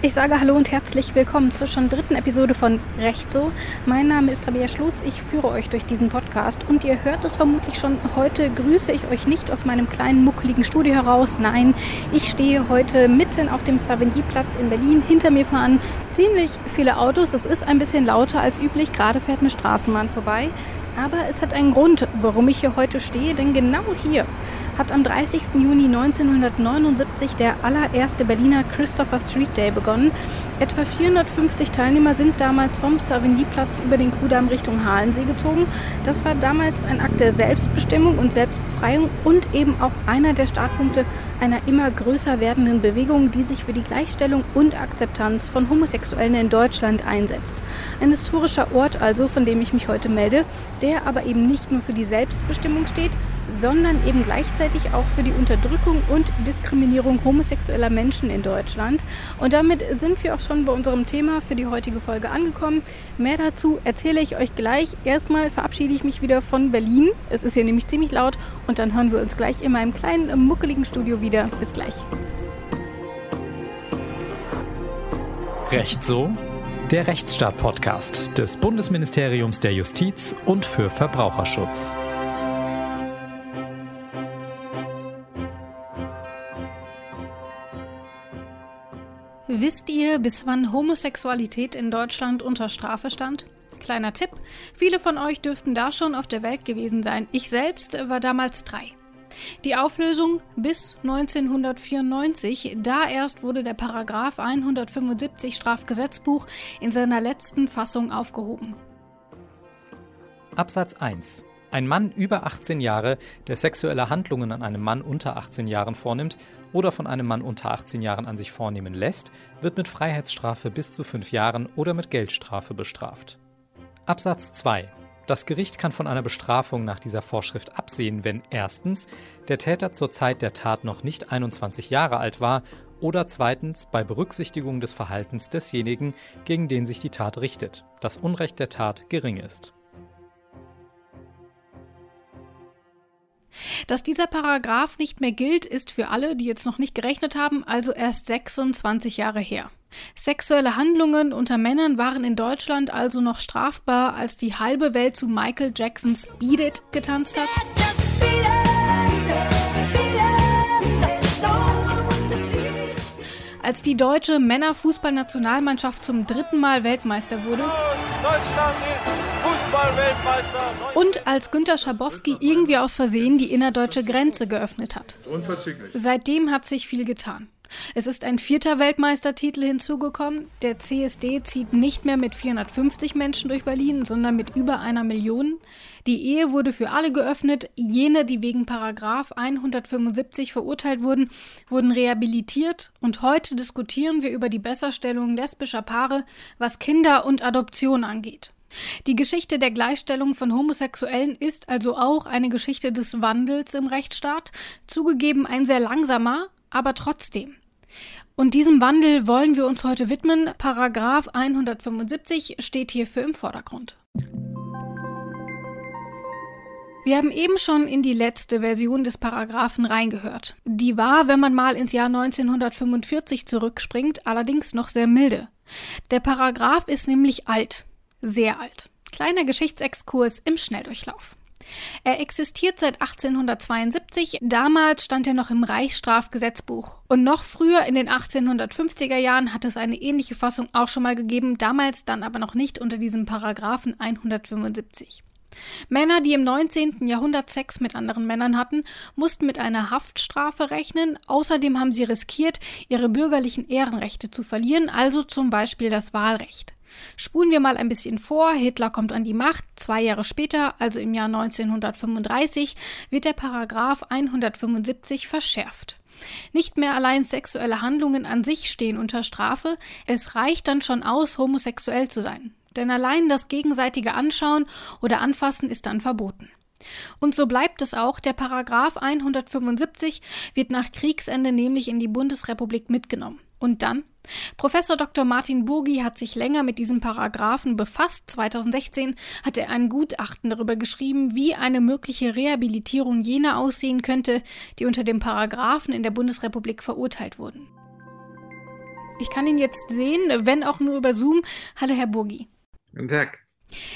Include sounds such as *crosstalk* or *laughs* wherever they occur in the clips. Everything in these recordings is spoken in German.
Ich sage Hallo und herzlich willkommen zur schon dritten Episode von Recht so. Mein Name ist Rabia Schlotz, ich führe euch durch diesen Podcast und ihr hört es vermutlich schon, heute grüße ich euch nicht aus meinem kleinen muckeligen Studio heraus. Nein, ich stehe heute mitten auf dem Savigny-Platz in Berlin. Hinter mir fahren ziemlich viele Autos. Es ist ein bisschen lauter als üblich, gerade fährt eine Straßenbahn vorbei. Aber es hat einen Grund, warum ich hier heute stehe, denn genau hier hat am 30. Juni 1979 der allererste Berliner Christopher Street Day begonnen. Etwa 450 Teilnehmer sind damals vom Savigny-Platz über den Kudamm Richtung Halensee gezogen. Das war damals ein Akt der Selbstbestimmung und Selbstbefreiung und eben auch einer der Startpunkte einer immer größer werdenden Bewegung, die sich für die Gleichstellung und Akzeptanz von Homosexuellen in Deutschland einsetzt. Ein historischer Ort also, von dem ich mich heute melde, der aber eben nicht nur für die Selbstbestimmung steht, sondern eben gleichzeitig auch für die Unterdrückung und Diskriminierung homosexueller Menschen in Deutschland. Und damit sind wir auch schon bei unserem Thema für die heutige Folge angekommen. Mehr dazu erzähle ich euch gleich. Erstmal verabschiede ich mich wieder von Berlin. Es ist hier nämlich ziemlich laut und dann hören wir uns gleich in meinem kleinen muckeligen Studio wieder. Bis gleich. Recht so? Der Rechtsstaat-Podcast des Bundesministeriums der Justiz und für Verbraucherschutz. Wisst ihr, bis wann Homosexualität in Deutschland unter Strafe stand? Kleiner Tipp, viele von euch dürften da schon auf der Welt gewesen sein. Ich selbst war damals drei. Die Auflösung bis 1994, da erst wurde der Paragraph 175 Strafgesetzbuch in seiner letzten Fassung aufgehoben. Absatz 1. Ein Mann über 18 Jahre, der sexuelle Handlungen an einem Mann unter 18 Jahren vornimmt oder von einem Mann unter 18 Jahren an sich vornehmen lässt, wird mit Freiheitsstrafe bis zu fünf Jahren oder mit Geldstrafe bestraft. Absatz 2. Das Gericht kann von einer Bestrafung nach dieser Vorschrift absehen, wenn erstens der Täter zur Zeit der Tat noch nicht 21 Jahre alt war oder zweitens bei Berücksichtigung des Verhaltens desjenigen, gegen den sich die Tat richtet, das Unrecht der Tat gering ist. Dass dieser Paragraph nicht mehr gilt, ist für alle, die jetzt noch nicht gerechnet haben, also erst 26 Jahre her. Sexuelle Handlungen unter Männern waren in Deutschland also noch strafbar, als die halbe Welt zu Michael Jacksons Beat It getanzt hat. Als die deutsche Männerfußballnationalmannschaft zum dritten Mal Weltmeister wurde. Deutschland ist und als Günter Schabowski irgendwie aus Versehen die innerdeutsche Grenze geöffnet hat. Seitdem hat sich viel getan. Es ist ein vierter Weltmeistertitel hinzugekommen. Der CSD zieht nicht mehr mit 450 Menschen durch Berlin, sondern mit über einer Million. Die Ehe wurde für alle geöffnet. Jene, die wegen Paragraph 175 verurteilt wurden, wurden rehabilitiert. Und heute diskutieren wir über die Besserstellung lesbischer Paare, was Kinder und Adoption angeht. Die Geschichte der Gleichstellung von Homosexuellen ist also auch eine Geschichte des Wandels im Rechtsstaat, zugegeben ein sehr langsamer, aber trotzdem. Und diesem Wandel wollen wir uns heute widmen. Paragraph 175 steht hierfür im Vordergrund. Wir haben eben schon in die letzte Version des Paragraphen reingehört. Die war, wenn man mal ins Jahr 1945 zurückspringt, allerdings noch sehr milde. Der Paragraph ist nämlich alt sehr alt. Kleiner Geschichtsexkurs im Schnelldurchlauf. Er existiert seit 1872, damals stand er noch im Reichsstrafgesetzbuch. Und noch früher in den 1850er Jahren hat es eine ähnliche Fassung auch schon mal gegeben, damals dann aber noch nicht unter diesem Paragraphen 175. Männer, die im 19. Jahrhundert Sex mit anderen Männern hatten, mussten mit einer Haftstrafe rechnen. Außerdem haben sie riskiert, ihre bürgerlichen Ehrenrechte zu verlieren, also zum Beispiel das Wahlrecht. Spulen wir mal ein bisschen vor, Hitler kommt an die Macht, zwei Jahre später, also im Jahr 1935, wird der Paragraph 175 verschärft. Nicht mehr allein sexuelle Handlungen an sich stehen unter Strafe, es reicht dann schon aus, homosexuell zu sein. Denn allein das gegenseitige Anschauen oder Anfassen ist dann verboten. Und so bleibt es auch, der Paragraph 175 wird nach Kriegsende nämlich in die Bundesrepublik mitgenommen. Und dann? Professor Dr. Martin Burgi hat sich länger mit diesem Paragraphen befasst. 2016 hat er ein Gutachten darüber geschrieben, wie eine mögliche Rehabilitierung jener aussehen könnte, die unter dem Paragraphen in der Bundesrepublik verurteilt wurden. Ich kann ihn jetzt sehen, wenn auch nur über Zoom. Hallo, Herr Burgi. Guten Tag.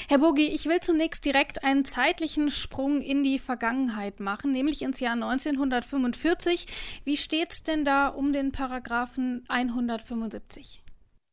Herr Burgi, ich will zunächst direkt einen zeitlichen Sprung in die Vergangenheit machen, nämlich ins Jahr 1945. Wie steht es denn da um den Paragraphen 175?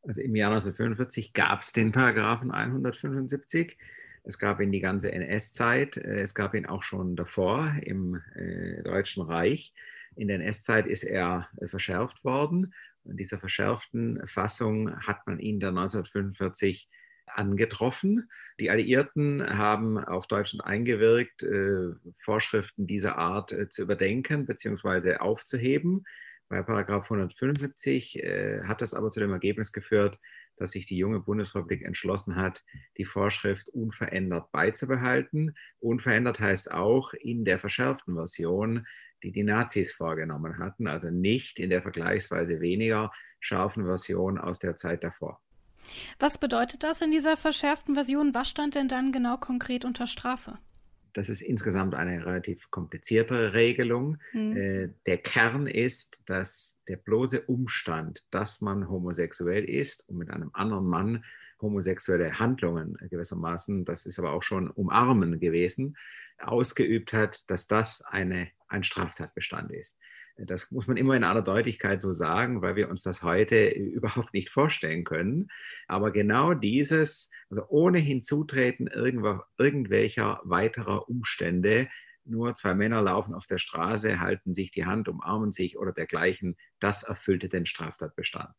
Also im Jahr 1945 gab es den Paragraphen 175. Es gab ihn die ganze NS-Zeit. Es gab ihn auch schon davor im äh, Deutschen Reich. In der NS-Zeit ist er äh, verschärft worden. In dieser verschärften Fassung hat man ihn dann 1945 angetroffen. Die Alliierten haben auf Deutschland eingewirkt, äh, Vorschriften dieser Art äh, zu überdenken bzw. aufzuheben. Bei Paragraph 175 äh, hat das aber zu dem Ergebnis geführt, dass sich die junge Bundesrepublik entschlossen hat, die Vorschrift unverändert beizubehalten. Unverändert heißt auch in der verschärften Version, die die Nazis vorgenommen hatten, also nicht in der vergleichsweise weniger scharfen Version aus der Zeit davor. Was bedeutet das in dieser verschärften Version? Was stand denn dann genau konkret unter Strafe? Das ist insgesamt eine relativ komplizierte Regelung. Mhm. Äh, der Kern ist, dass der bloße Umstand, dass man homosexuell ist und mit einem anderen Mann homosexuelle Handlungen gewissermaßen, das ist aber auch schon umarmen gewesen, ausgeübt hat, dass das eine, ein Straftatbestand ist. Das muss man immer in aller Deutlichkeit so sagen, weil wir uns das heute *laughs* überhaupt nicht vorstellen können. Aber genau dieses, also ohne Hinzutreten irgendwelcher weiterer Umstände, nur zwei Männer laufen auf der Straße, halten sich die Hand, umarmen sich oder dergleichen, das erfüllte den Straftatbestand.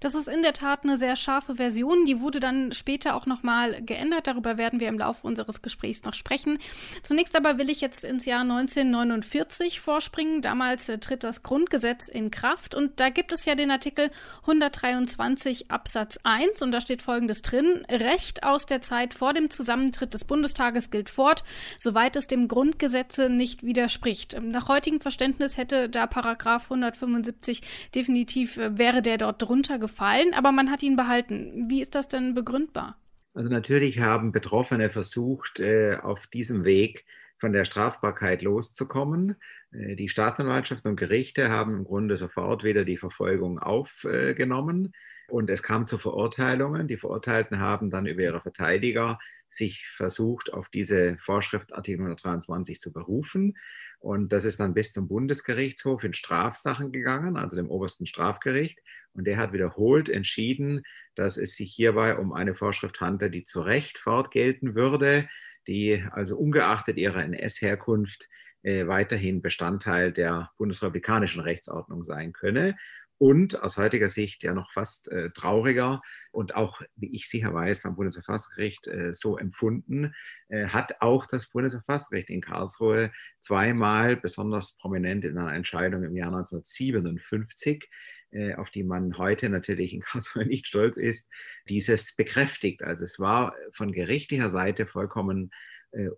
Das ist in der Tat eine sehr scharfe Version. Die wurde dann später auch nochmal geändert. Darüber werden wir im Laufe unseres Gesprächs noch sprechen. Zunächst aber will ich jetzt ins Jahr 1949 vorspringen. Damals äh, tritt das Grundgesetz in Kraft und da gibt es ja den Artikel 123 Absatz 1 und da steht Folgendes drin. Recht aus der Zeit vor dem Zusammentritt des Bundestages gilt fort, soweit es dem Grundgesetze nicht widerspricht. Nach heutigem Verständnis hätte da Paragraph 175 definitiv, äh, wäre der dort drunter runtergefallen, aber man hat ihn behalten. Wie ist das denn begründbar? Also natürlich haben Betroffene versucht, äh, auf diesem Weg von der Strafbarkeit loszukommen. Äh, die Staatsanwaltschaft und Gerichte haben im Grunde sofort wieder die Verfolgung aufgenommen und es kam zu Verurteilungen. Die Verurteilten haben dann über ihre Verteidiger sich versucht, auf diese Vorschrift Artikel 123 zu berufen. Und das ist dann bis zum Bundesgerichtshof in Strafsachen gegangen, also dem obersten Strafgericht. Und der hat wiederholt entschieden, dass es sich hierbei um eine Vorschrift handelt, die zu Recht fortgelten würde, die also ungeachtet ihrer NS-Herkunft äh, weiterhin Bestandteil der bundesrepublikanischen Rechtsordnung sein könne. Und aus heutiger Sicht ja noch fast äh, trauriger und auch, wie ich sicher weiß, beim Bundesverfassungsgericht äh, so empfunden, äh, hat auch das Bundesverfassungsgericht in Karlsruhe zweimal besonders prominent in einer Entscheidung im Jahr 1957 äh, auf die man heute natürlich in Karlsruhe *laughs* nicht stolz ist, dieses bekräftigt. Also es war von gerichtlicher Seite vollkommen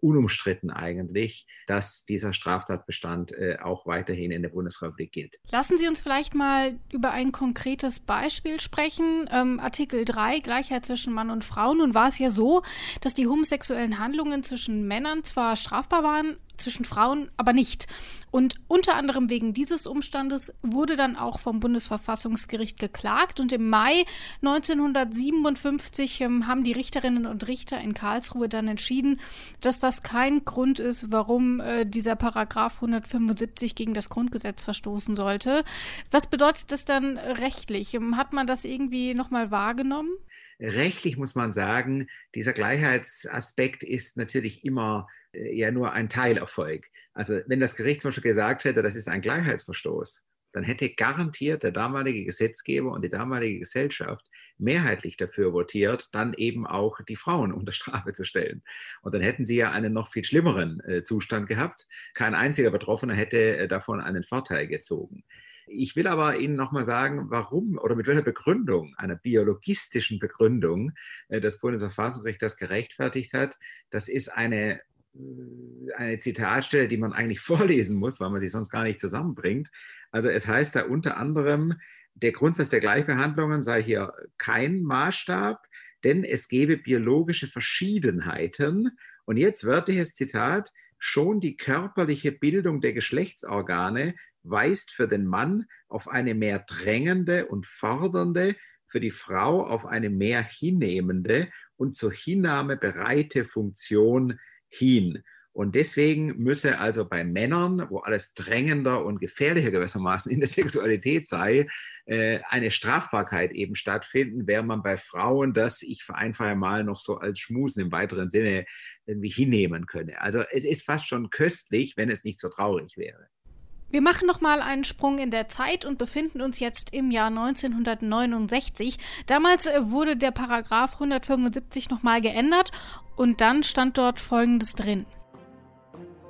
unumstritten eigentlich, dass dieser Straftatbestand äh, auch weiterhin in der Bundesrepublik gilt. Lassen Sie uns vielleicht mal über ein konkretes Beispiel sprechen. Ähm, Artikel 3, Gleichheit zwischen Mann und Frau. Nun war es ja so, dass die homosexuellen Handlungen zwischen Männern zwar strafbar waren, zwischen Frauen aber nicht. Und unter anderem wegen dieses Umstandes wurde dann auch vom Bundesverfassungsgericht geklagt. Und im Mai 1957 ähm, haben die Richterinnen und Richter in Karlsruhe dann entschieden, dass das kein Grund ist, warum äh, dieser Paragraph 175 gegen das Grundgesetz verstoßen sollte. Was bedeutet das dann rechtlich? Ähm, hat man das irgendwie nochmal wahrgenommen? Rechtlich muss man sagen, dieser Gleichheitsaspekt ist natürlich immer ja nur ein Teilerfolg. Also wenn das Gericht zum Beispiel gesagt hätte, das ist ein Gleichheitsverstoß, dann hätte garantiert der damalige Gesetzgeber und die damalige Gesellschaft mehrheitlich dafür votiert, dann eben auch die Frauen unter Strafe zu stellen. Und dann hätten sie ja einen noch viel schlimmeren äh, Zustand gehabt. Kein einziger Betroffener hätte äh, davon einen Vorteil gezogen. Ich will aber Ihnen nochmal sagen, warum oder mit welcher Begründung, einer biologistischen Begründung, äh, das Bundesverfassungsgericht das gerechtfertigt hat. Das ist eine eine Zitatstelle, die man eigentlich *laughs* vorlesen muss, weil man sie sonst gar nicht zusammenbringt. Also es heißt da unter anderem, der Grundsatz der Gleichbehandlungen sei hier kein Maßstab, denn es gebe biologische Verschiedenheiten. Und jetzt wörtliches Zitat, schon die körperliche Bildung der Geschlechtsorgane weist für den Mann auf eine mehr drängende und fordernde, für die Frau auf eine mehr hinnehmende und zur Hinnahme bereite Funktion hin. Und deswegen müsse also bei Männern, wo alles drängender und gefährlicher gewissermaßen in der *laughs* Sexualität sei, äh, eine Strafbarkeit eben stattfinden, während man bei Frauen das, ich vereinfache mal, noch so als Schmusen im weiteren Sinne irgendwie hinnehmen könne. Also es ist fast schon köstlich, wenn es nicht so traurig wäre. Wir machen nochmal einen Sprung in der Zeit und befinden uns jetzt im Jahr 1969. Damals äh, wurde der Paragraph 175 nochmal geändert und dann stand dort Folgendes drin.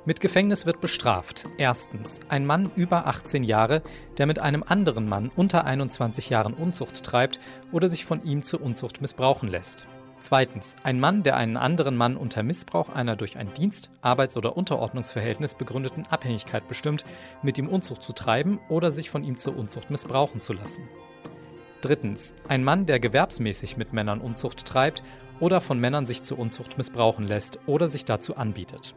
Mit Gefängnis wird bestraft. Erstens, ein Mann über 18 Jahre, der mit einem anderen Mann unter 21 Jahren Unzucht treibt oder sich von ihm zur Unzucht missbrauchen lässt. Zweitens, ein Mann, der einen anderen Mann unter Missbrauch einer durch ein Dienst-, Arbeits- oder Unterordnungsverhältnis begründeten Abhängigkeit bestimmt, mit ihm Unzucht zu treiben oder sich von ihm zur Unzucht missbrauchen zu lassen. Drittens, ein Mann, der gewerbsmäßig mit Männern Unzucht treibt oder von Männern sich zur Unzucht missbrauchen lässt oder sich dazu anbietet.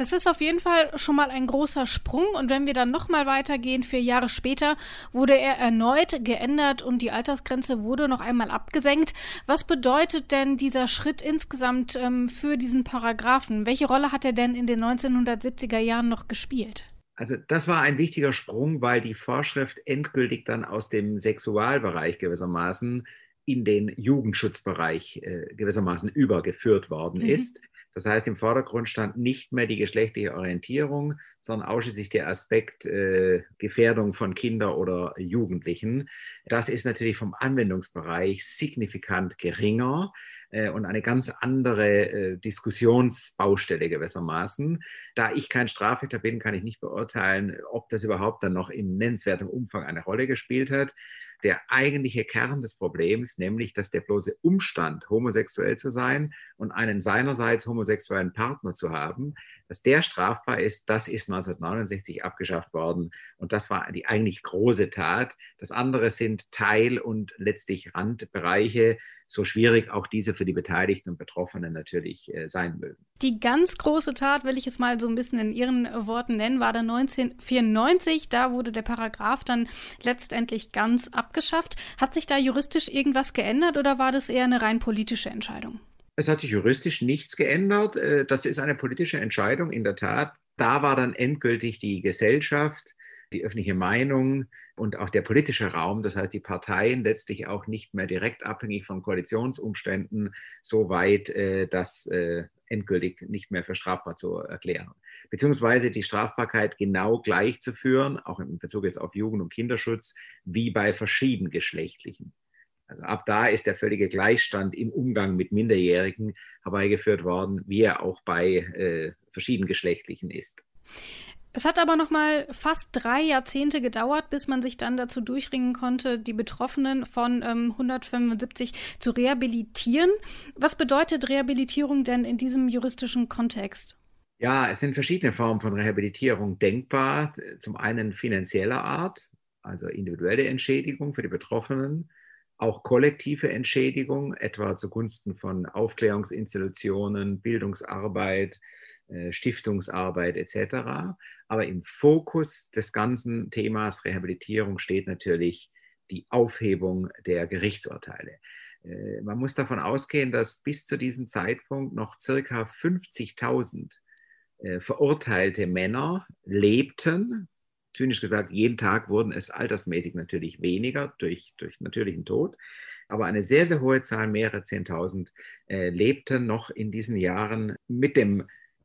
Das ist auf jeden Fall schon mal ein großer Sprung. Und wenn wir dann nochmal weitergehen, vier Jahre später wurde er erneut geändert und die Altersgrenze wurde noch einmal abgesenkt. Was bedeutet denn dieser Schritt insgesamt ähm, für diesen Paragraphen? Welche Rolle hat er denn in den 1970er Jahren noch gespielt? Also das war ein wichtiger Sprung, weil die Vorschrift endgültig dann aus dem Sexualbereich gewissermaßen in den Jugendschutzbereich äh, gewissermaßen übergeführt worden mhm. ist. Das heißt, im Vordergrund stand nicht mehr die geschlechtliche Orientierung, sondern ausschließlich der Aspekt äh, Gefährdung von Kindern oder Jugendlichen. Das ist natürlich vom Anwendungsbereich signifikant geringer äh, und eine ganz andere äh, Diskussionsbaustelle gewissermaßen. Da ich kein Strafrichter bin, kann ich nicht beurteilen, ob das überhaupt dann noch in nennenswertem Umfang eine Rolle gespielt hat der eigentliche Kern des Problems, nämlich dass der bloße Umstand, homosexuell zu sein und einen seinerseits homosexuellen Partner zu haben, dass der strafbar ist, das ist 1969 abgeschafft worden. Und das war die eigentlich große Tat. Das andere sind Teil- und letztlich Randbereiche, so schwierig auch diese für die Beteiligten und Betroffenen natürlich äh, sein mögen. Die ganz große Tat, will ich es mal so ein bisschen in Ihren Worten nennen, war dann 1994. Da wurde der Paragraph dann letztendlich ganz abgeschafft. Hat sich da juristisch irgendwas geändert oder war das eher eine rein politische Entscheidung? Es hat sich juristisch nichts geändert. Äh, das ist eine politische Entscheidung in der Tat. Da war dann endgültig die Gesellschaft, die öffentliche Meinung, und auch der politische Raum, das heißt die Parteien letztlich auch nicht mehr direkt abhängig von Koalitionsumständen, so weit, äh, das äh, endgültig nicht mehr für strafbar zu erklären. Beziehungsweise die Strafbarkeit genau gleichzuführen, auch in Bezug jetzt auf Jugend- und Kinderschutz, wie bei verschiedengeschlechtlichen. Also ab da ist der völlige Gleichstand im Umgang mit Minderjährigen herbeigeführt worden, wie er auch bei äh, verschiedengeschlechtlichen ist. Es hat aber noch mal fast drei Jahrzehnte gedauert, bis man sich dann dazu durchringen konnte, die Betroffenen von ähm, 175 zu rehabilitieren. Was bedeutet Rehabilitierung denn in diesem juristischen Kontext? Ja, es sind verschiedene Formen von Rehabilitierung denkbar. Zum einen finanzieller Art, also individuelle Entschädigung für die Betroffenen, auch kollektive Entschädigung, etwa zugunsten von Aufklärungsinstitutionen, Bildungsarbeit, äh, Stiftungsarbeit etc. Aber im Fokus des ganzen Themas Rehabilitierung steht natürlich die Aufhebung der Gerichtsurteile. Äh, man muss davon ausgehen, dass bis zu diesem Zeitpunkt noch circa 50.000 äh, verurteilte Männer lebten. Zynisch gesagt, jeden Tag wurden es altersmäßig natürlich weniger durch, durch natürlichen Tod. Aber eine sehr, sehr hohe Zahl, mehrere Zehntausend, äh, lebten noch in diesen Jahren mit dem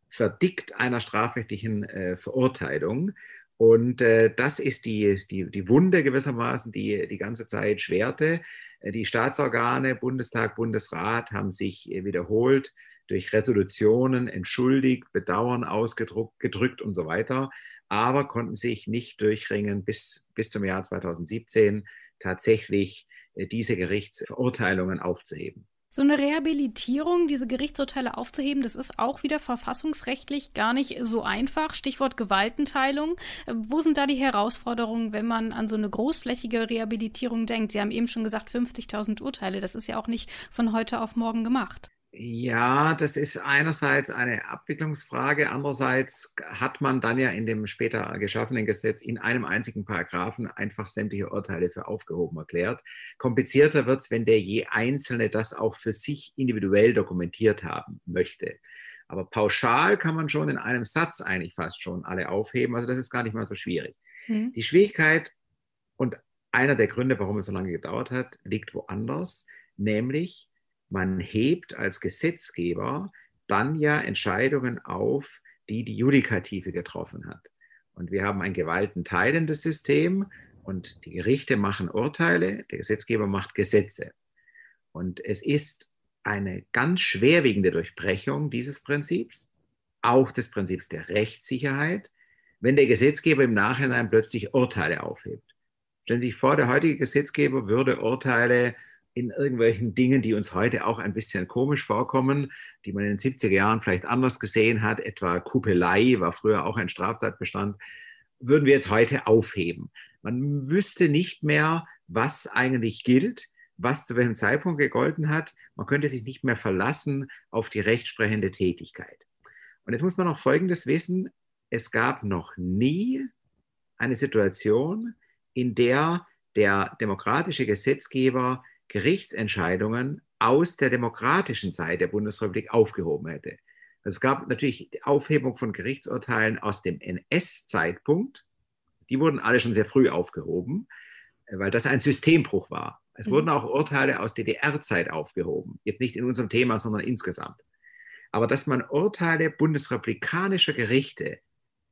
Verdikt einer strafrechtlichen äh, Verurteilung. Und äh, das ist die, die, die Wunde gewissermaßen, die die ganze Zeit schwerte. Äh, die Staatsorgane, Bundestag, Bundesrat haben sich äh, wiederholt durch Resolutionen entschuldigt, Bedauern ausgedrückt und so weiter, aber konnten sich nicht durchringen, bis, bis zum Jahr 2017 tatsächlich äh, diese Gerichtsverurteilungen aufzuheben. So eine Rehabilitierung, diese Gerichtsurteile aufzuheben, das ist auch wieder verfassungsrechtlich gar nicht so einfach. Stichwort Gewaltenteilung. Wo sind da die Herausforderungen, wenn man an so eine großflächige Rehabilitierung denkt? Sie haben eben schon gesagt, 50.000 Urteile. Das ist ja auch nicht von heute auf morgen gemacht. Ja, das ist einerseits eine Abwicklungsfrage, andererseits hat man dann ja in dem später geschaffenen Gesetz in einem einzigen Paragraphen einfach sämtliche Urteile für aufgehoben erklärt. Komplizierter wird es, wenn der je Einzelne das auch für sich individuell dokumentiert haben möchte. Aber pauschal kann man schon in einem Satz eigentlich fast schon alle aufheben. Also das ist gar nicht mal so schwierig. Mhm. Die Schwierigkeit und einer der Gründe, warum es so lange gedauert hat, liegt woanders, nämlich man hebt als Gesetzgeber dann ja Entscheidungen auf, die die Judikative getroffen hat. Und wir haben ein gewaltenteilendes System und die Gerichte machen Urteile, der Gesetzgeber macht Gesetze. Und es ist eine ganz schwerwiegende Durchbrechung dieses Prinzips, auch des Prinzips der Rechtssicherheit, wenn der Gesetzgeber im Nachhinein plötzlich Urteile aufhebt. Stellen Sie sich vor, der heutige Gesetzgeber würde Urteile in irgendwelchen Dingen, die uns heute auch ein bisschen komisch vorkommen, die man in den 70er Jahren vielleicht anders gesehen hat, etwa Kuppelei war früher auch ein Straftatbestand, würden wir jetzt heute aufheben. Man wüsste nicht mehr, was eigentlich gilt, was zu welchem Zeitpunkt gegolten hat. Man könnte sich nicht mehr verlassen auf die rechtsprechende Tätigkeit. Und jetzt muss man noch Folgendes wissen. Es gab noch nie eine Situation, in der der demokratische Gesetzgeber Gerichtsentscheidungen aus der demokratischen Zeit der Bundesrepublik aufgehoben hätte. Also es gab natürlich die Aufhebung von Gerichtsurteilen aus dem NS-Zeitpunkt. Die wurden alle schon sehr früh aufgehoben, weil das ein Systembruch war. Es mhm. wurden auch Urteile aus DDR-Zeit aufgehoben. Jetzt nicht in unserem Thema, sondern insgesamt. Aber dass man Urteile bundesrepublikanischer Gerichte,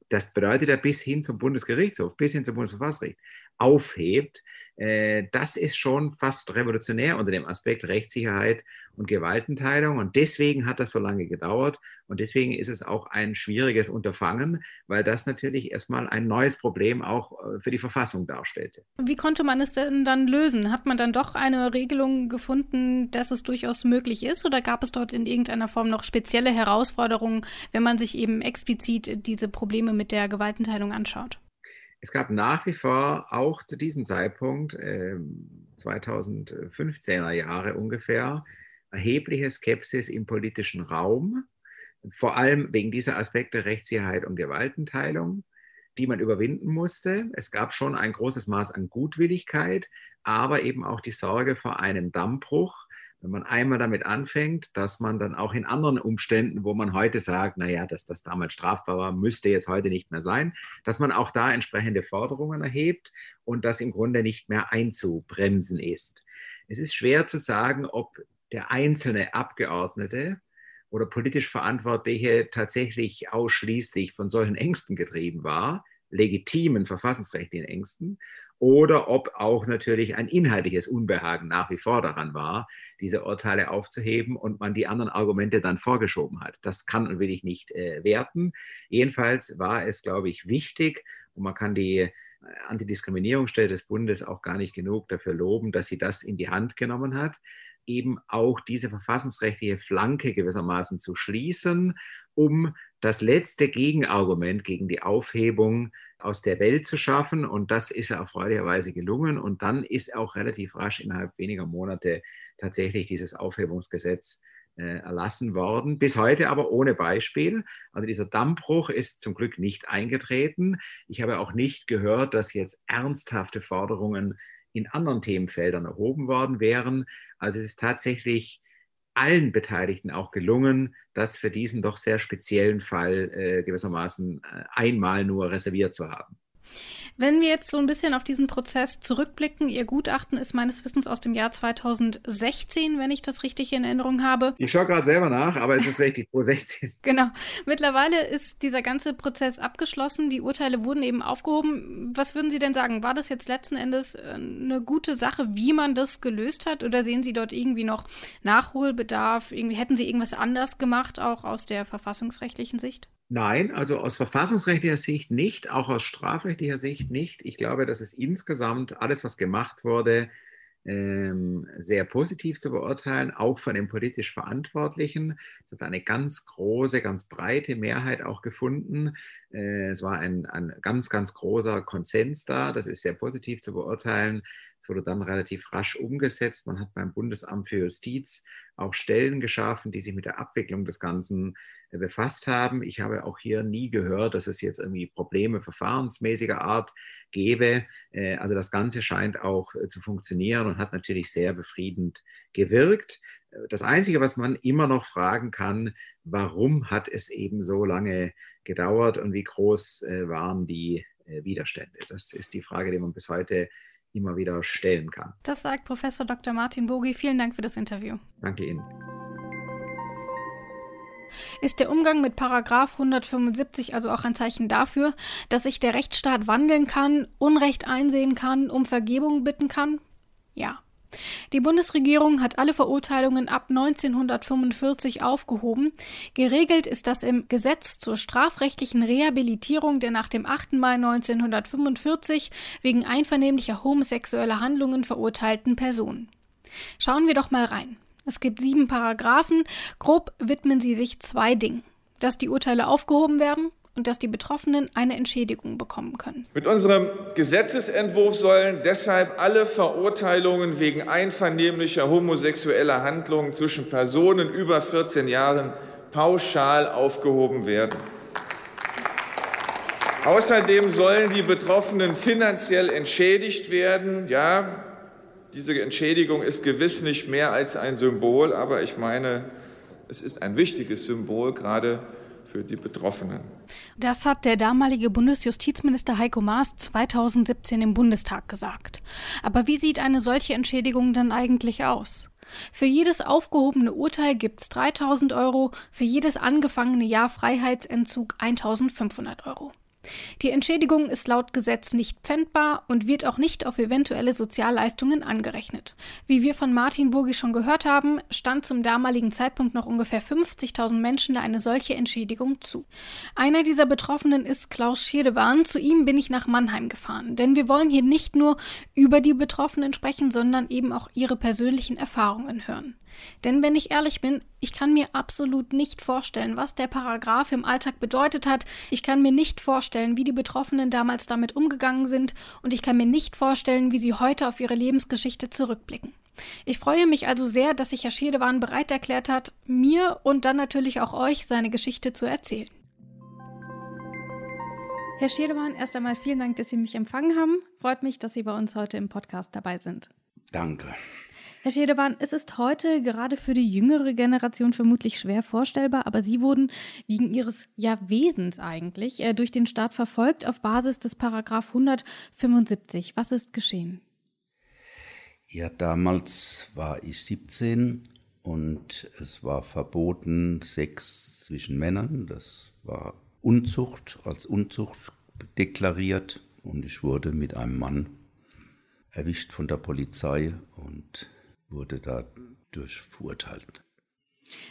das bedeutet ja bis hin zum Bundesgerichtshof, bis hin zum Bundesverfassungsgericht, aufhebt, äh, das ist schon fast revolutionär unter dem Aspekt Rechtssicherheit und Gewaltenteilung. Und deswegen hat das so lange gedauert. Und deswegen ist es auch ein schwieriges Unterfangen, weil das natürlich erstmal ein neues Problem auch äh, für die Verfassung darstellte. Wie konnte man es denn dann lösen? Hat man dann doch eine Regelung gefunden, dass es durchaus möglich ist? Oder gab es dort in irgendeiner Form noch spezielle Herausforderungen, wenn man sich eben explizit diese Probleme mit der Gewaltenteilung anschaut? Es gab nach wie vor auch zu diesem Zeitpunkt, äh, 2015er Jahre ungefähr, erhebliche Skepsis im politischen Raum, vor allem wegen dieser Aspekte Rechtssicherheit und Gewaltenteilung, die man überwinden musste. Es gab schon ein großes Maß an Gutwilligkeit, aber eben auch die Sorge vor einem Dammbruch, wenn man einmal damit anfängt, dass man dann auch in anderen Umständen, wo man heute sagt, naja, dass das damals strafbar war, müsste jetzt heute nicht mehr sein, dass man auch da entsprechende Forderungen erhebt und das im Grunde nicht mehr einzubremsen ist. Es ist schwer zu sagen, ob der einzelne Abgeordnete oder politisch Verantwortliche tatsächlich ausschließlich von solchen Ängsten getrieben war, legitimen verfassungsrechtlichen Ängsten, oder ob auch natürlich ein inhaltliches Unbehagen nach wie vor daran war, diese Urteile aufzuheben und man die anderen Argumente dann vorgeschoben hat. Das kann und will ich nicht äh, werten. Jedenfalls war es, glaube ich, wichtig und man kann die äh, Antidiskriminierungsstelle des Bundes auch gar nicht genug dafür loben, dass sie das in die Hand genommen hat, eben auch diese verfassungsrechtliche Flanke gewissermaßen zu schließen, um das letzte Gegenargument gegen die Aufhebung aus der Welt zu schaffen. Und das ist erfreulicherweise gelungen. Und dann ist auch relativ rasch innerhalb weniger Monate tatsächlich dieses Aufhebungsgesetz äh, erlassen worden. Bis heute aber ohne Beispiel. Also dieser Dammbruch ist zum Glück nicht eingetreten. Ich habe auch nicht gehört, dass jetzt ernsthafte Forderungen in anderen Themenfeldern erhoben worden wären. Also es ist tatsächlich allen Beteiligten auch gelungen, das für diesen doch sehr speziellen Fall äh, gewissermaßen äh, einmal nur reserviert zu haben. Wenn wir jetzt so ein bisschen auf diesen Prozess zurückblicken, Ihr Gutachten ist meines Wissens aus dem Jahr 2016, wenn ich das richtig in Erinnerung habe. Ich schaue gerade selber nach, aber es ist richtig, 2016. *laughs* genau. Mittlerweile ist dieser ganze Prozess abgeschlossen, die Urteile wurden eben aufgehoben. Was würden Sie denn sagen? War das jetzt letzten Endes äh, eine gute Sache, wie man das gelöst hat? Oder sehen Sie dort irgendwie noch Nachholbedarf? Irgendwie hätten Sie irgendwas anders gemacht, auch aus der verfassungsrechtlichen Sicht? Nein, also aus verfassungsrechtlicher Sicht nicht, auch aus strafrechtlicher Sicht nicht. Ich glaube, dass es insgesamt alles, was gemacht wurde, ähm, sehr positiv zu beurteilen, auch von den politisch Verantwortlichen. Es hat eine ganz große, ganz breite Mehrheit auch gefunden. Äh, es war ein, ein ganz, ganz großer Konsens da. Das ist sehr positiv zu beurteilen. Es wurde dann relativ rasch umgesetzt. Man hat beim Bundesamt für Justiz auch Stellen geschaffen, die sich mit der Abwicklung des Ganzen äh, befasst haben. Ich habe auch hier nie gehört, dass es jetzt irgendwie Probleme verfahrensmäßiger Art gäbe. Äh, also das Ganze scheint auch äh, zu funktionieren und hat natürlich sehr befriedend gewirkt. Das Einzige, was man immer noch fragen kann, warum hat es eben so lange gedauert und wie groß waren die Widerstände? Das ist die Frage, die man bis heute immer wieder stellen kann. Das sagt Professor Dr. Martin Bogi. Vielen Dank für das Interview. Danke Ihnen. Ist der Umgang mit Paragraf 175 also auch ein Zeichen dafür, dass sich der Rechtsstaat wandeln kann, Unrecht einsehen kann, um Vergebung bitten kann? Ja. Die Bundesregierung hat alle Verurteilungen ab 1945 aufgehoben. Geregelt ist das im Gesetz zur strafrechtlichen Rehabilitierung der nach dem 8. Mai 1945 wegen einvernehmlicher homosexueller Handlungen verurteilten Personen. Schauen wir doch mal rein. Es gibt sieben Paragraphen. Grob widmen sie sich zwei Dingen. Dass die Urteile aufgehoben werden und dass die Betroffenen eine Entschädigung bekommen können. Mit unserem Gesetzesentwurf sollen deshalb alle Verurteilungen wegen einvernehmlicher homosexueller Handlungen zwischen Personen über 14 Jahren pauschal aufgehoben werden. Außerdem sollen die Betroffenen finanziell entschädigt werden. Ja, diese Entschädigung ist gewiss nicht mehr als ein Symbol, aber ich meine, es ist ein wichtiges Symbol, gerade für die Betroffenen. Das hat der damalige Bundesjustizminister Heiko Maas 2017 im Bundestag gesagt. Aber wie sieht eine solche Entschädigung denn eigentlich aus? Für jedes aufgehobene Urteil gibt es 3000 Euro, für jedes angefangene Jahr Freiheitsentzug 1500 Euro. Die Entschädigung ist laut Gesetz nicht pfändbar und wird auch nicht auf eventuelle Sozialleistungen angerechnet. Wie wir von Martin Burgi schon gehört haben, stand zum damaligen Zeitpunkt noch ungefähr 50.000 Menschen eine solche Entschädigung zu. Einer dieser Betroffenen ist Klaus Schirdewan. Zu ihm bin ich nach Mannheim gefahren, denn wir wollen hier nicht nur über die Betroffenen sprechen, sondern eben auch ihre persönlichen Erfahrungen hören. Denn wenn ich ehrlich bin, ich kann mir absolut nicht vorstellen, was der Paragraph im Alltag bedeutet hat. Ich kann mir nicht vorstellen, wie die Betroffenen damals damit umgegangen sind und ich kann mir nicht vorstellen, wie sie heute auf ihre Lebensgeschichte zurückblicken. Ich freue mich also sehr, dass sich Herr Schiedewan bereit erklärt hat, mir und dann natürlich auch euch seine Geschichte zu erzählen. Herr Schiedewan, erst einmal vielen Dank, dass Sie mich empfangen haben. Freut mich, dass Sie bei uns heute im Podcast dabei sind. Danke. Herr Schedewan, es ist heute gerade für die jüngere Generation vermutlich schwer vorstellbar, aber Sie wurden wegen Ihres ja, Wesens eigentlich äh, durch den Staat verfolgt auf Basis des Paragraph 175. Was ist geschehen? Ja, damals war ich 17 und es war verboten, Sex zwischen Männern. Das war Unzucht, als Unzucht deklariert und ich wurde mit einem Mann erwischt von der Polizei und wurde dadurch verurteilt.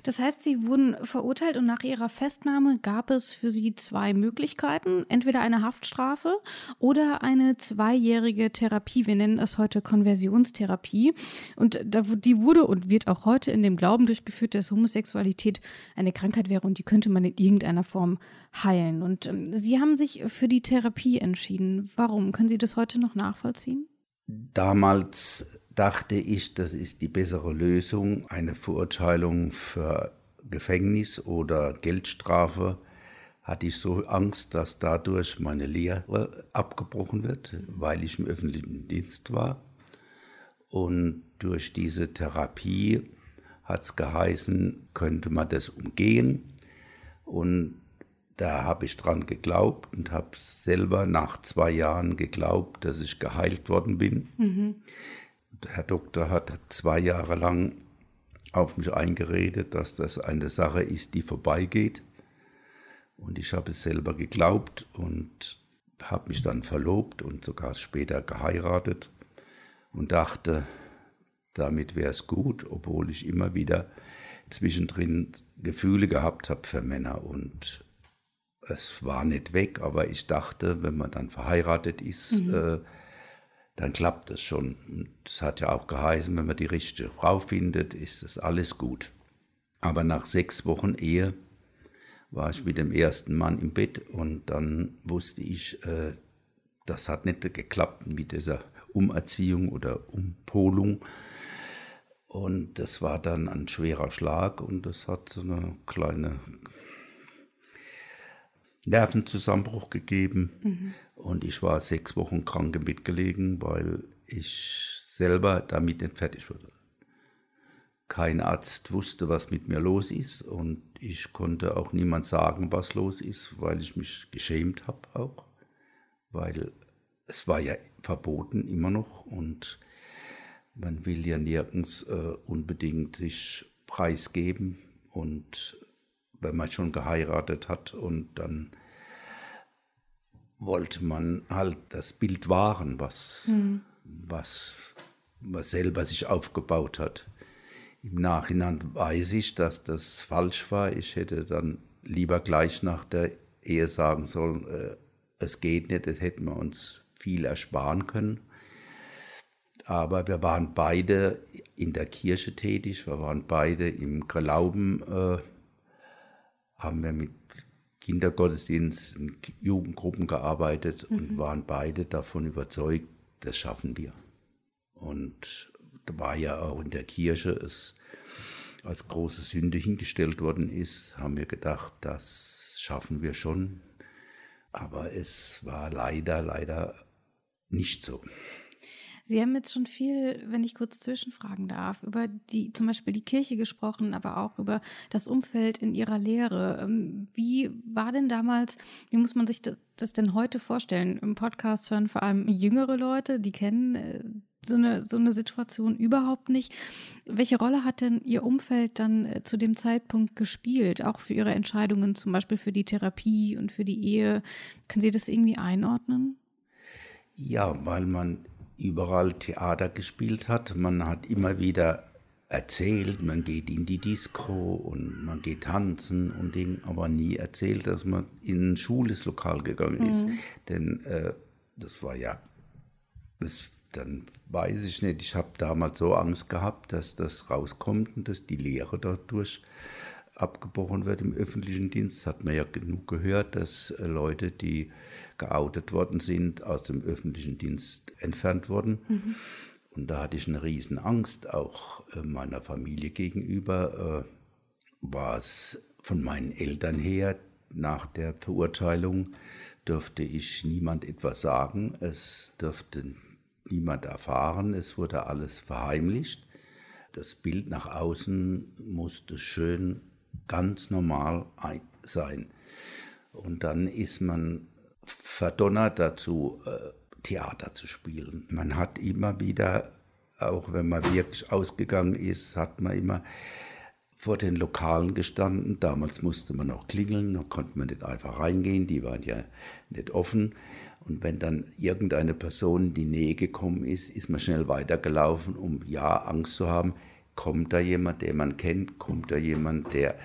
Das heißt, Sie wurden verurteilt und nach Ihrer Festnahme gab es für Sie zwei Möglichkeiten. Entweder eine Haftstrafe oder eine zweijährige Therapie. Wir nennen das heute Konversionstherapie. Und die wurde und wird auch heute in dem Glauben durchgeführt, dass Homosexualität eine Krankheit wäre und die könnte man in irgendeiner Form heilen. Und ähm, Sie haben sich für die Therapie entschieden. Warum? Können Sie das heute noch nachvollziehen? Damals dachte ich, das ist die bessere Lösung, eine Verurteilung für Gefängnis oder Geldstrafe. Hatte ich so Angst, dass dadurch meine Lehre abgebrochen wird, weil ich im öffentlichen Dienst war. Und durch diese Therapie hat es geheißen, könnte man das umgehen. Und da habe ich dran geglaubt und habe selber nach zwei Jahren geglaubt, dass ich geheilt worden bin. Mhm. Der Herr Doktor hat zwei Jahre lang auf mich eingeredet, dass das eine Sache ist, die vorbeigeht. Und ich habe es selber geglaubt und habe mich dann verlobt und sogar später geheiratet und dachte, damit wäre es gut, obwohl ich immer wieder zwischendrin Gefühle gehabt habe für Männer und es war nicht weg, aber ich dachte, wenn man dann verheiratet ist, mhm. äh, dann klappt das schon. Und es hat ja auch geheißen, wenn man die richtige Frau findet, ist das alles gut. Aber nach sechs Wochen Ehe war ich mit dem ersten Mann im Bett und dann wusste ich, äh, das hat nicht geklappt mit dieser Umerziehung oder Umpolung. Und das war dann ein schwerer Schlag und das hat so eine kleine Nervenzusammenbruch gegeben. Mhm. Und ich war sechs Wochen krank im Bett gelegen, weil ich selber damit nicht fertig wurde. Kein Arzt wusste, was mit mir los ist und ich konnte auch niemand sagen, was los ist, weil ich mich geschämt habe auch, weil es war ja verboten immer noch und man will ja nirgends äh, unbedingt sich preisgeben und wenn man schon geheiratet hat und dann wollte man halt das Bild wahren, was, mhm. was man selber sich aufgebaut hat. Im Nachhinein weiß ich, dass das falsch war. Ich hätte dann lieber gleich nach der Ehe sagen sollen, äh, es geht nicht, das hätten wir uns viel ersparen können. Aber wir waren beide in der Kirche tätig, wir waren beide im Glauben, äh, haben wir mit Kindergottesdienst, in Jugendgruppen gearbeitet mhm. und waren beide davon überzeugt, das schaffen wir. Und da war ja auch in der Kirche es als große Sünde hingestellt worden ist, haben wir gedacht, das schaffen wir schon. Aber es war leider, leider nicht so. Sie haben jetzt schon viel, wenn ich kurz zwischenfragen darf, über die zum Beispiel die Kirche gesprochen, aber auch über das Umfeld in Ihrer Lehre. Ähm, wie war denn damals, wie muss man sich das, das denn heute vorstellen? Im Podcast hören vor allem jüngere Leute, die kennen äh, so eine, so eine Situation überhaupt nicht. Welche Rolle hat denn Ihr Umfeld dann äh, zu dem Zeitpunkt gespielt, auch für Ihre Entscheidungen, zum Beispiel für die Therapie und für die Ehe? Können Sie das irgendwie einordnen? Ja, weil man überall Theater gespielt hat. Man hat immer wieder erzählt, man geht in die Disco und man geht tanzen und Ding, aber nie erzählt, dass man in ein Schuleslokal gegangen ist. Mhm. Denn äh, das war ja, das, dann weiß ich nicht, ich habe damals so Angst gehabt, dass das rauskommt und dass die Lehre dadurch abgebrochen wird im öffentlichen Dienst. Hat man ja genug gehört, dass äh, Leute, die geoutet worden sind, aus dem öffentlichen Dienst entfernt wurden. Mhm. Und da hatte ich eine riesen Angst, auch äh, meiner Familie gegenüber. Äh, war es von meinen Eltern her, nach der Verurteilung dürfte ich niemand etwas sagen, es dürfte niemand erfahren, es wurde alles verheimlicht. Das Bild nach außen musste schön ganz normal sein. Und dann ist man verdonnert dazu, äh, Theater zu spielen. Man hat immer wieder, auch wenn man wirklich ausgegangen ist, hat man immer vor den Lokalen gestanden. Damals musste man noch klingeln, da konnte man nicht einfach reingehen, die waren ja nicht offen. Und wenn dann irgendeine Person in die Nähe gekommen ist, ist man schnell weitergelaufen, um ja Angst zu haben, kommt da jemand, der man kennt, kommt da jemand, der,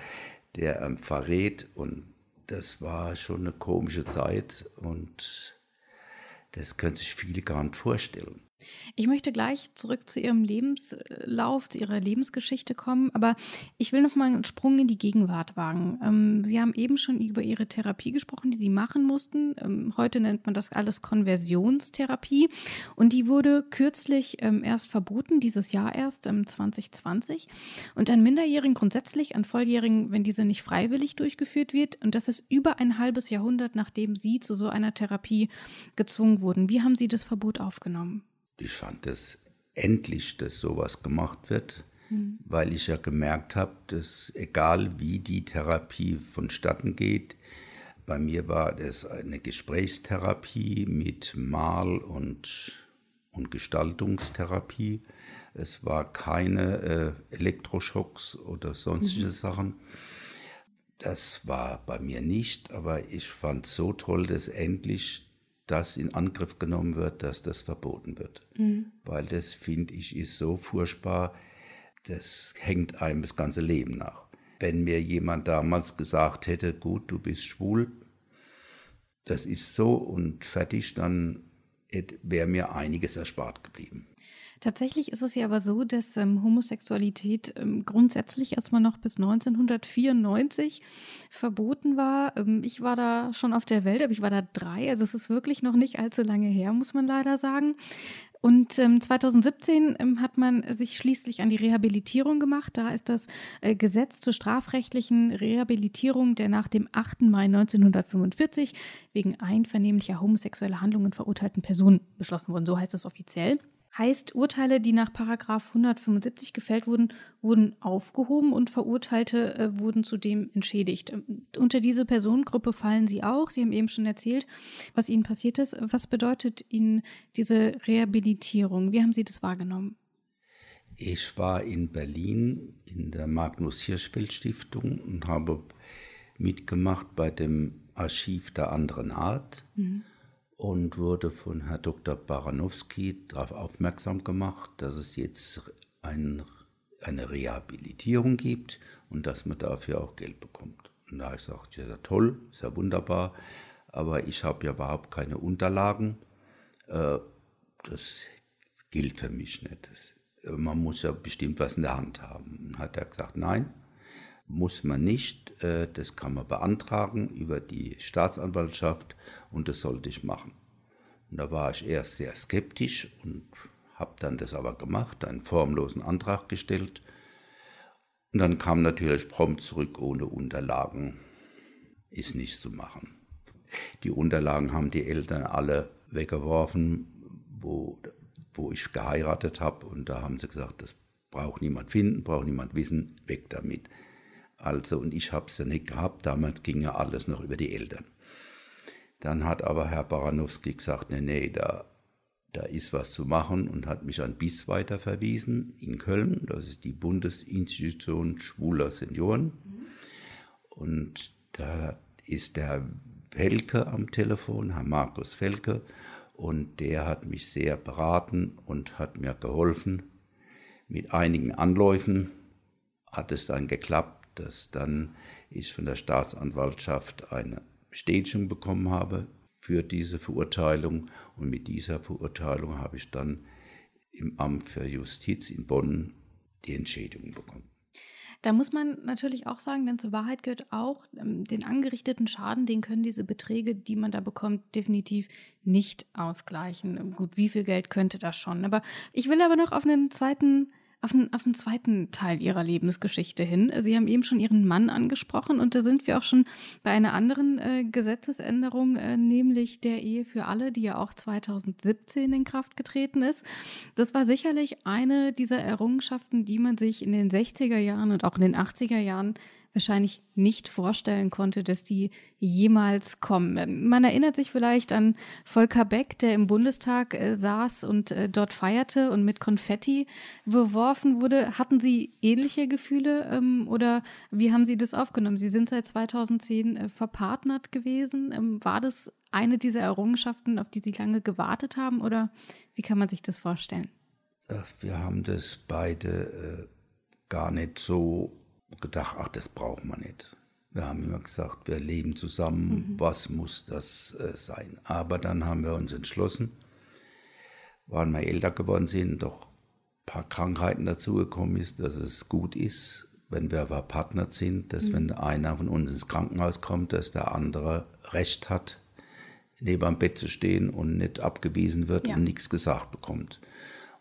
der ähm, verrät. Und das war schon eine komische Zeit und das können sich viele gar nicht vorstellen. Ich möchte gleich zurück zu Ihrem Lebenslauf, zu Ihrer Lebensgeschichte kommen, aber ich will noch mal einen Sprung in die Gegenwart wagen. Ähm, Sie haben eben schon über Ihre Therapie gesprochen, die Sie machen mussten. Ähm, heute nennt man das alles Konversionstherapie und die wurde kürzlich ähm, erst verboten, dieses Jahr erst, 2020. Und an Minderjährigen grundsätzlich, an Volljährigen, wenn diese nicht freiwillig durchgeführt wird. Und das ist über ein halbes Jahrhundert, nachdem Sie zu so einer Therapie gezwungen wurden. Wie haben Sie das Verbot aufgenommen? Ich fand es endlich, dass sowas gemacht wird, mhm. weil ich ja gemerkt habe, dass egal wie die Therapie vonstatten geht, bei mir war das eine Gesprächstherapie mit Mal- und, und Gestaltungstherapie. Es war keine äh, Elektroschocks oder sonstige mhm. Sachen. Das war bei mir nicht, aber ich fand es so toll, dass endlich das in Angriff genommen wird, dass das verboten wird. Mhm. Weil das, finde ich, ist so furchtbar, das hängt einem das ganze Leben nach. Wenn mir jemand damals gesagt hätte, gut, du bist schwul, das ist so und fertig, dann wäre mir einiges erspart geblieben. Tatsächlich ist es ja aber so, dass ähm, Homosexualität ähm, grundsätzlich erstmal noch bis 1994 verboten war. Ähm, ich war da schon auf der Welt, aber ich war da drei. Also es ist wirklich noch nicht allzu lange her, muss man leider sagen. Und ähm, 2017 ähm, hat man sich schließlich an die Rehabilitierung gemacht. Da ist das äh, Gesetz zur strafrechtlichen Rehabilitierung der nach dem 8. Mai 1945 wegen einvernehmlicher homosexueller Handlungen verurteilten Personen beschlossen worden. So heißt es offiziell. Heißt, Urteile, die nach Paragraf 175 gefällt wurden, wurden aufgehoben und Verurteilte äh, wurden zudem entschädigt. Ähm, unter diese Personengruppe fallen Sie auch. Sie haben eben schon erzählt, was Ihnen passiert ist. Was bedeutet Ihnen diese Rehabilitierung? Wie haben Sie das wahrgenommen? Ich war in Berlin in der Magnus Hirschfeld Stiftung und habe mitgemacht bei dem Archiv der anderen Art. Mhm und wurde von Herrn Dr. Baranowski darauf aufmerksam gemacht, dass es jetzt ein, eine Rehabilitierung gibt und dass man dafür auch Geld bekommt. Und da habe ich gesagt, ja toll, sehr wunderbar, aber ich habe ja überhaupt keine Unterlagen. Äh, das gilt für mich nicht. Man muss ja bestimmt was in der Hand haben. Und hat er gesagt, nein, muss man nicht. Äh, das kann man beantragen über die Staatsanwaltschaft und das sollte ich machen. Und da war ich erst sehr skeptisch und habe dann das aber gemacht, einen formlosen Antrag gestellt. Und dann kam natürlich prompt zurück, ohne Unterlagen ist nichts zu machen. Die Unterlagen haben die Eltern alle weggeworfen, wo, wo ich geheiratet habe. Und da haben sie gesagt, das braucht niemand finden, braucht niemand wissen, weg damit. Also, und ich habe es ja nicht gehabt, damals ging ja alles noch über die Eltern. Dann hat aber Herr Baranowski gesagt, nee, nee, da, da ist was zu machen und hat mich an BIS weiter verwiesen in Köln. Das ist die Bundesinstitution schwuler Senioren. Und da ist der Felke am Telefon, Herr Markus Felke, und der hat mich sehr beraten und hat mir geholfen. Mit einigen Anläufen hat es dann geklappt dass dann ich von der Staatsanwaltschaft eine Bestätigung bekommen habe für diese Verurteilung und mit dieser Verurteilung habe ich dann im Amt für Justiz in Bonn die Entschädigung bekommen. Da muss man natürlich auch sagen, denn zur Wahrheit gehört auch, ähm, den angerichteten Schaden, den können diese Beträge, die man da bekommt, definitiv nicht ausgleichen. Gut, wie viel Geld könnte das schon? Aber ich will aber noch auf einen zweiten auf einen, auf einen zweiten Teil ihrer Lebensgeschichte hin. Sie haben eben schon ihren Mann angesprochen und da sind wir auch schon bei einer anderen äh, Gesetzesänderung, äh, nämlich der Ehe für alle, die ja auch 2017 in Kraft getreten ist. Das war sicherlich eine dieser Errungenschaften, die man sich in den 60er Jahren und auch in den 80er Jahren wahrscheinlich nicht vorstellen konnte, dass die jemals kommen. Man erinnert sich vielleicht an Volker Beck, der im Bundestag äh, saß und äh, dort feierte und mit Konfetti beworfen wurde. Hatten Sie ähnliche Gefühle ähm, oder wie haben Sie das aufgenommen? Sie sind seit 2010 äh, verpartnert gewesen. Ähm, war das eine dieser Errungenschaften, auf die Sie lange gewartet haben oder wie kann man sich das vorstellen? Äh, wir haben das beide äh, gar nicht so gedacht, ach, das braucht man nicht. Wir haben immer gesagt, wir leben zusammen, mhm. was muss das äh, sein? Aber dann haben wir uns entschlossen, weil wir älter geworden sind, doch ein paar Krankheiten dazugekommen ist, dass es gut ist, wenn wir verpartnert sind, dass mhm. wenn einer von uns ins Krankenhaus kommt, dass der andere Recht hat, neben am Bett zu stehen und nicht abgewiesen wird ja. und nichts gesagt bekommt.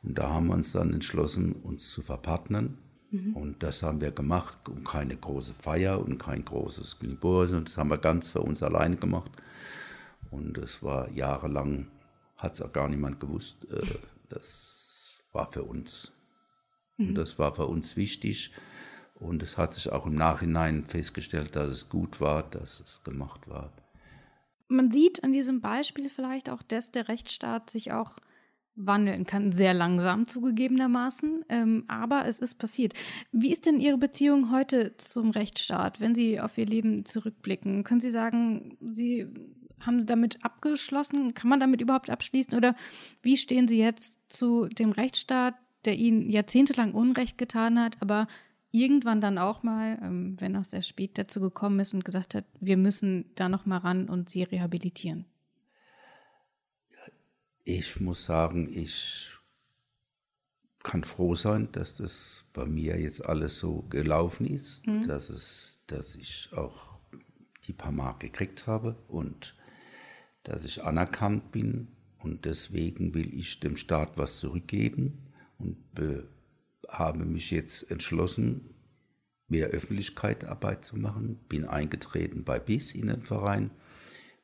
Und da haben wir uns dann entschlossen, uns zu verpartnern Mhm. Und das haben wir gemacht und keine große Feier und kein großes Geburt. Und das haben wir ganz für uns alleine gemacht. Und es war jahrelang, hat es auch gar niemand gewusst. Äh, das war für uns. Mhm. Und das war für uns wichtig. Und es hat sich auch im Nachhinein festgestellt, dass es gut war, dass es gemacht war. Man sieht an diesem Beispiel vielleicht auch, dass der Rechtsstaat sich auch wandeln kann, sehr langsam zugegebenermaßen, ähm, aber es ist passiert. Wie ist denn Ihre Beziehung heute zum Rechtsstaat, wenn Sie auf Ihr Leben zurückblicken? Können Sie sagen, Sie haben damit abgeschlossen? Kann man damit überhaupt abschließen? Oder wie stehen Sie jetzt zu dem Rechtsstaat, der Ihnen jahrzehntelang Unrecht getan hat, aber irgendwann dann auch mal, ähm, wenn auch sehr spät dazu gekommen ist und gesagt hat, wir müssen da noch mal ran und Sie rehabilitieren? Ich muss sagen, ich kann froh sein, dass das bei mir jetzt alles so gelaufen ist, mhm. dass, es, dass ich auch die paar Mark gekriegt habe und dass ich anerkannt bin Und deswegen will ich dem Staat was zurückgeben und habe mich jetzt entschlossen, mehr Öffentlichkeitsarbeit zu machen. Bin eingetreten bei BIS Innenverein,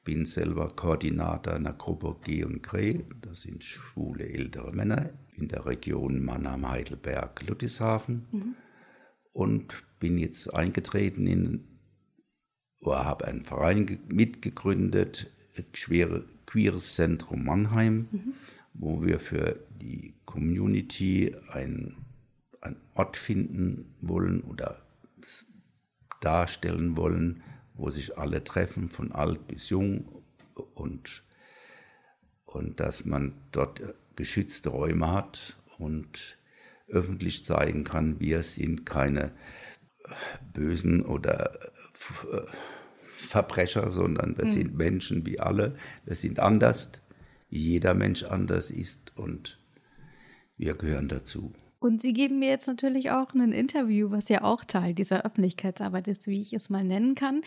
bin selber Koordinator einer Gruppe G und Gre, das sind schwule ältere Männer in der Region Mannheim, Heidelberg, Ludwigshafen mhm. und bin jetzt eingetreten in, oder habe einen Verein mitgegründet, Schwere Queeres Zentrum Mannheim, mhm. wo wir für die Community einen, einen Ort finden wollen oder darstellen wollen, wo sich alle treffen, von alt bis jung und, und dass man dort geschützte Räume hat und öffentlich zeigen kann, wir sind keine bösen oder äh, Verbrecher, sondern wir mhm. sind Menschen wie alle. Wir sind anders, wie jeder Mensch anders ist und wir gehören dazu. Und Sie geben mir jetzt natürlich auch ein Interview, was ja auch Teil dieser Öffentlichkeitsarbeit ist, wie ich es mal nennen kann.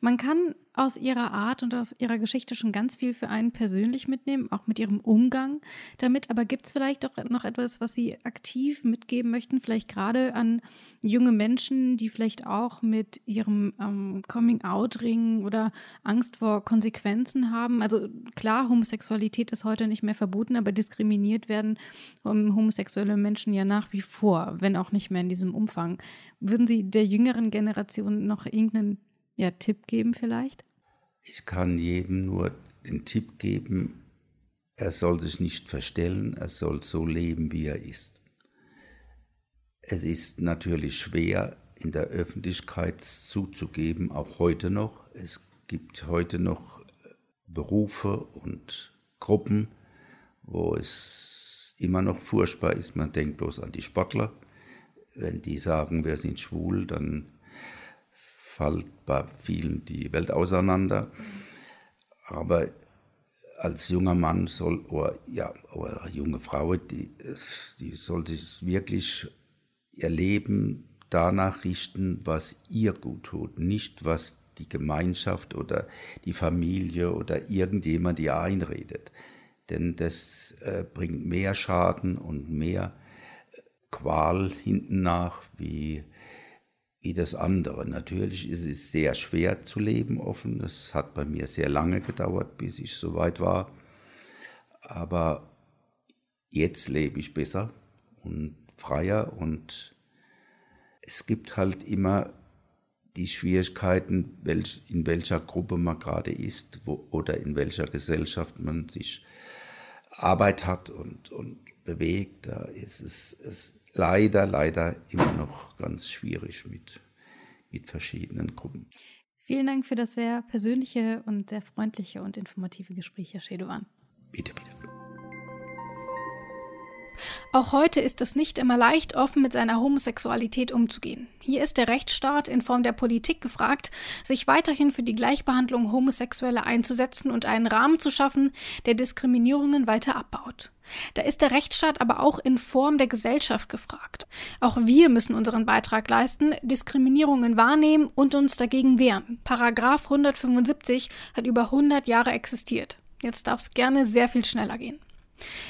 Man kann aus ihrer Art und aus ihrer Geschichte schon ganz viel für einen persönlich mitnehmen, auch mit ihrem Umgang damit. Aber gibt es vielleicht doch noch etwas, was Sie aktiv mitgeben möchten, vielleicht gerade an junge Menschen, die vielleicht auch mit ihrem ähm, Coming-out ringen oder Angst vor Konsequenzen haben? Also klar, Homosexualität ist heute nicht mehr verboten, aber diskriminiert werden um, homosexuelle Menschen ja nach wie vor, wenn auch nicht mehr in diesem Umfang. Würden Sie der jüngeren Generation noch irgendeinen ja, Tipp geben vielleicht? Ich kann jedem nur den Tipp geben, er soll sich nicht verstellen, er soll so leben, wie er ist. Es ist natürlich schwer, in der Öffentlichkeit zuzugeben, auch heute noch. Es gibt heute noch äh, Berufe und Gruppen, wo es immer noch furchtbar ist. Man denkt bloß an die Sportler. Wenn die sagen, wir sind schwul, dann fällt bei vielen die Welt auseinander. Aber als junger Mann soll, oder, ja, oder junge Frau, die, die soll sich wirklich ihr Leben danach richten, was ihr gut tut, nicht was die Gemeinschaft oder die Familie oder irgendjemand ihr einredet. Denn das äh, bringt mehr Schaden und mehr Qual hinten nach, wie wie das andere. Natürlich ist es sehr schwer zu leben offen. Es hat bei mir sehr lange gedauert, bis ich so weit war. Aber jetzt lebe ich besser und freier und es gibt halt immer die Schwierigkeiten, in welcher Gruppe man gerade ist wo, oder in welcher Gesellschaft man sich Arbeit hat und, und bewegt. Da ist es, es leider, leider immer noch ganz schwierig mit, mit verschiedenen Gruppen. Vielen Dank für das sehr persönliche und sehr freundliche und informative Gespräch, Herr Schedowan. Bitte, bitte. Auch heute ist es nicht immer leicht, offen mit seiner Homosexualität umzugehen. Hier ist der Rechtsstaat in Form der Politik gefragt, sich weiterhin für die Gleichbehandlung Homosexueller einzusetzen und einen Rahmen zu schaffen, der Diskriminierungen weiter abbaut. Da ist der Rechtsstaat aber auch in Form der Gesellschaft gefragt. Auch wir müssen unseren Beitrag leisten, Diskriminierungen wahrnehmen und uns dagegen wehren. Paragraph 175 hat über 100 Jahre existiert. Jetzt darf es gerne sehr viel schneller gehen.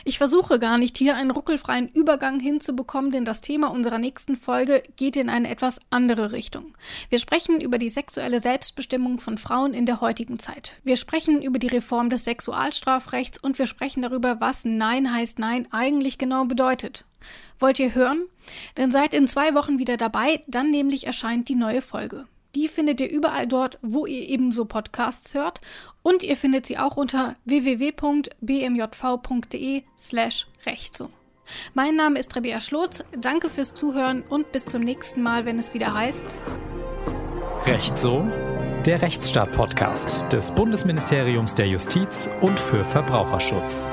Ich versuche gar nicht hier einen ruckelfreien Übergang hinzubekommen, denn das Thema unserer nächsten Folge geht in eine etwas andere Richtung. Wir sprechen über die sexuelle Selbstbestimmung von Frauen in der heutigen Zeit. Wir sprechen über die Reform des Sexualstrafrechts und wir sprechen darüber, was Nein heißt Nein eigentlich genau bedeutet. Wollt ihr hören? Dann seid in zwei Wochen wieder dabei, dann nämlich erscheint die neue Folge. Die findet ihr überall dort, wo ihr ebenso Podcasts hört. Und ihr findet sie auch unter www.bmjv.de slash rechtso. Mein Name ist Rebea Schlotz. Danke fürs Zuhören und bis zum nächsten Mal, wenn es wieder heißt Recht so, der Rechtsstaat-Podcast des Bundesministeriums der Justiz und für Verbraucherschutz.